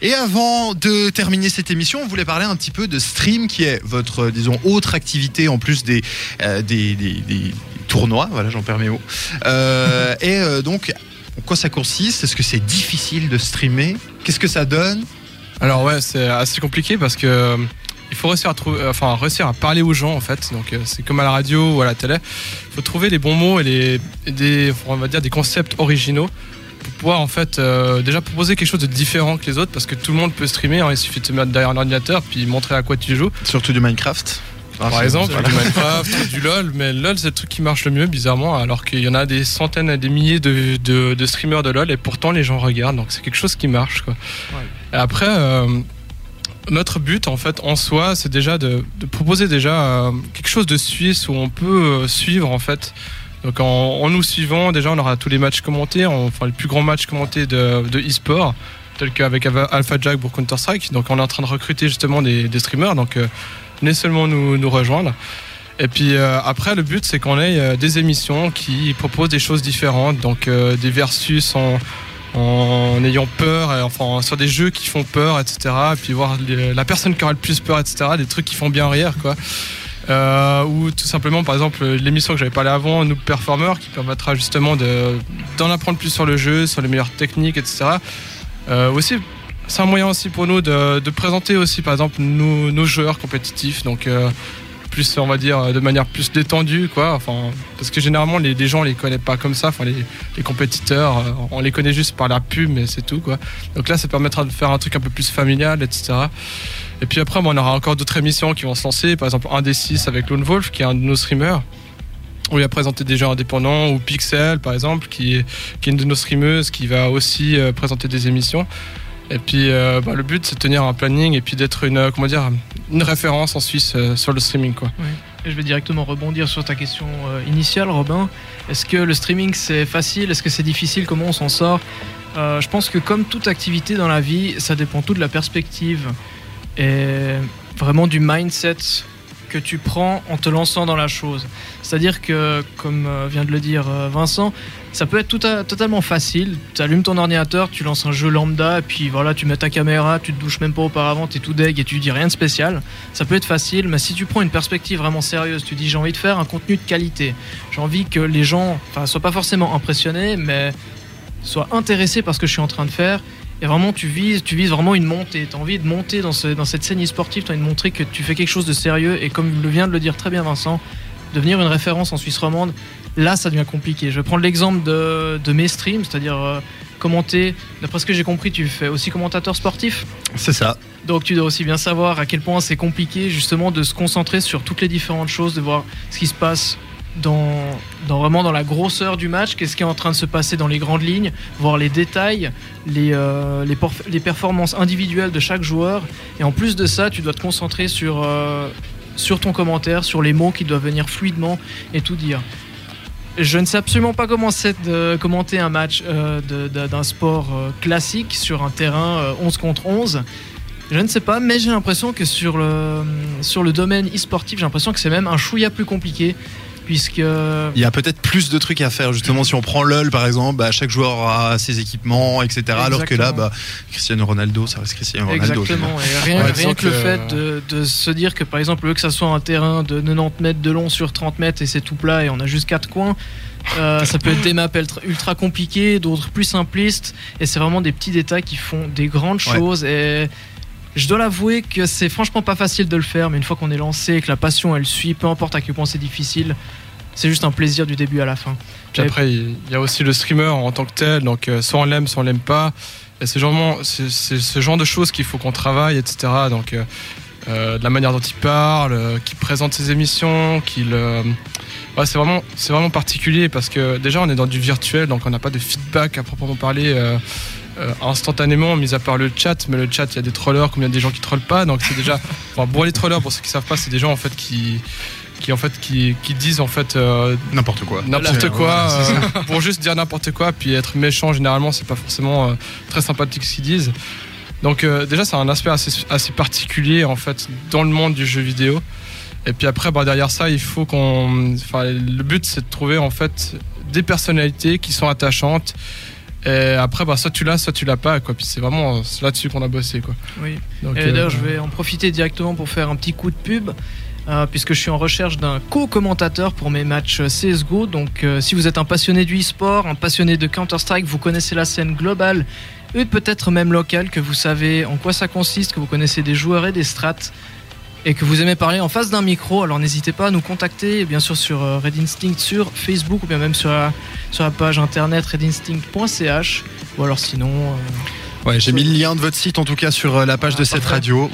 Et avant de terminer cette émission, on voulait parler un petit peu de stream, qui est votre, disons, autre activité en plus des, euh, des, des- des tournois. Voilà, j'en perds mes mots. Euh, et euh, donc, en quoi ça consiste? Est-ce que c'est difficile de streamer? Qu'est-ce que ça donne? Alors ouais, c'est assez compliqué parce que euh, il faut réussir à trouver, euh, enfin réussir à parler aux gens en fait. Donc euh, c'est comme à la radio ou à la télé. Il faut trouver les bons mots et les des, on va dire des concepts originaux pouvoir en fait euh, déjà proposer quelque chose de différent que les autres parce que tout le monde peut streamer. hein. il suffit de se mettre derrière un ordinateur puis montrer à quoi tu joues. Surtout du Minecraft Par exemple, du Minecraft, du LoL, mais LoL c'est le truc qui marche le mieux bizarrement, alors qu'il y en a des centaines et des milliers de, de- de streamers de LoL et pourtant les gens regardent, donc c'est quelque chose qui marche quoi. Et après, euh, notre but en fait en soi, c'est déjà de, de proposer déjà euh, quelque chose de suisse où on peut euh, suivre en fait. Donc en, nous suivant, déjà on aura tous les matchs commentés, enfin les plus grands matchs commentés de, e-sport, tels qu'avec Ava- Alpha Jack pour Counter Strike. Donc on est en train de recruter justement des, des streamers, donc euh, venez seulement nous, rejoindre. Et puis euh, après, le but, c'est qu'on ait euh, des émissions qui proposent des choses différentes, donc des versus en, en ayant peur, enfin sur des jeux qui font peur, etc. Et puis voir la personne qui aura le plus peur, etc. Des trucs qui font bien rire, quoi. Euh, ou tout simplement, par exemple, l'émission que j'avais parlé avant, Noob Performer, qui permettra justement de- d'en apprendre plus sur le jeu, sur les meilleures techniques, etc. Euh, aussi, c'est un moyen aussi pour nous de, présenter aussi, par exemple, nos, nos joueurs compétitifs. Donc, euh, plus, on va dire, de manière plus détendue, quoi. Enfin, parce que généralement, les, gens les connaissent pas comme ça. Enfin, les, les compétiteurs, euh, on les connaît juste par la pub, mais c'est tout, quoi. Donc là, ça permettra de faire un truc un peu plus familial, etc. Et puis après, bon, on aura encore d'autres émissions qui vont se lancer. Par exemple, un des six avec Lone Wolf, qui est un de nos streamers. Où il a présenté des jeux indépendants, ou Pixel, par exemple, qui est, qui est une de nos streameuses, qui va aussi euh, présenter des émissions. Et puis, euh, bah, le but, c'est de tenir un planning et puis d'être une, euh, comment dire, une référence en Suisse euh, sur le streaming, quoi. Je vais directement rebondir sur ta question initiale, Robin. Est-ce que le streaming c'est facile? Est-ce que c'est difficile? Comment on s'en sort? Je pense que comme toute activité dans la vie, ça dépend tout de la perspective et vraiment du mindset que tu prends en te lançant dans la chose. C'est-à-dire que, comme euh, vient de le dire euh, Vincent, ça peut être tout à- totalement facile. Tu allumes ton ordinateur, tu lances un jeu lambda, et puis voilà, tu mets ta caméra, tu te douches même pas auparavant, tu es tout deg et tu dis rien de spécial. Ça peut être facile, mais si tu prends une perspective vraiment sérieuse, tu dis j'ai envie de faire un contenu de qualité, j'ai envie que les gens, enfin, soient pas forcément impressionnés, mais soient intéressés par ce que je suis en train de faire. Et vraiment, tu vises, tu vises vraiment une montée. Tu as envie de monter dans, ce- dans cette scène e-sportive, tu as envie de montrer que tu fais quelque chose de sérieux. Et comme le vient de le dire très bien Vincent, devenir une référence en Suisse romande, là, ça devient compliqué. Je vais prendre l'exemple de, de mes streams, c'est-à-dire euh, commenter. D'après ce que j'ai compris, tu fais aussi commentateur sportif. C'est ça. Donc tu dois aussi bien savoir à quel point c'est compliqué justement de se concentrer sur toutes les différentes choses, de voir ce qui se passe dans, vraiment dans la grosseur du match, qu'est-ce qui est en train de se passer dans les grandes lignes, voir les détails, les, euh, les, performances individuelles de chaque joueur. Et en plus de ça, tu dois te concentrer sur, euh, sur ton commentaire, sur les mots qui doivent venir fluidement et tout dire. Je ne sais absolument pas comment c'est de commenter un match euh, d'un sport euh, classique sur un terrain euh, 11 contre 11. Je ne sais pas, mais j'ai l'impression que sur le, sur le domaine e-sportif, j'ai l'impression que c'est même un chouïa plus compliqué. Puisque. Il y a peut-être plus de trucs à faire, justement. Si on prend LoL, par exemple, bah, chaque joueur aura ses équipements, etc. Alors que là, bah, Cristiano Ronaldo, ça reste Cristiano Ronaldo. Exactement. Et rien, Ouais, rien disons que le fait de, de se dire que, par exemple, que ça soit un terrain de 90 mètres de long sur 30 mètres et c'est tout plat et on a juste quatre coins, euh, ça peut être des maps ultra, ultra compliquées, d'autres plus simplistes. Et c'est vraiment des petits détails qui font des grandes Ouais. choses. Et je dois l'avouer que c'est franchement pas facile de le faire, mais une fois qu'on est lancé et que la passion elle suit, peu importe à quel point c'est difficile, c'est juste un plaisir du début à la fin. Puis après, il y a aussi le streamer en tant que tel, donc euh, soit on l'aime, soit on l'aime pas. Et c'est ce genre de choses qu'il faut qu'on travaille, etc. Donc euh, euh, de la manière dont il parle, qu'il présente ses émissions, qu'il euh, ouais, c'est vraiment c'est vraiment particulier parce que déjà on est dans du virtuel, donc on n'a pas de feedback à proprement parler. euh, euh, instantanément, mis à part le chat, mais le chat, il y a des trollers comme il y a des gens qui trollent pas, donc c'est déjà. Bon, les trollers, pour ceux qui savent pas, c'est des gens en fait qui, qui en fait qui, qui disent en fait euh, N'importe quoi. n'importe quoi euh, pour juste dire n'importe quoi puis être méchant généralement c'est pas forcément euh, très sympathique ce qu'ils disent donc euh, déjà c'est un aspect assez, assez particulier en fait dans le monde du jeu vidéo et puis après bah, derrière ça il faut qu'on enfin le but c'est de trouver en fait des personnalités qui sont attachantes Et après, bah, soit tu l'as, soit tu l'as pas. Quoi. Puis c'est vraiment là-dessus qu'on a bossé. Quoi. Oui. Donc, Et euh, d'ailleurs, je vais en profiter directement pour faire un petit coup de pub. euh, puisque je suis en recherche d'un co-commentateur pour mes matchs CSGO. Donc, euh, si vous êtes un passionné du e-sport, un passionné de Counter-Strike, vous connaissez la scène globale et peut-être même locale, que vous savez en quoi ça consiste, que vous connaissez des joueurs et des strats, et que vous aimez parler en face d'un micro, alors n'hésitez pas à nous contacter, bien sûr sur euh, Red Instinct, sur Facebook, ou bien même sur la, sur la page internet redinstinct.ch, ou alors sinon... euh, Ouais, j'ai mis le lien de votre site en tout cas sur euh, la page Ah, de cette parfait. radio.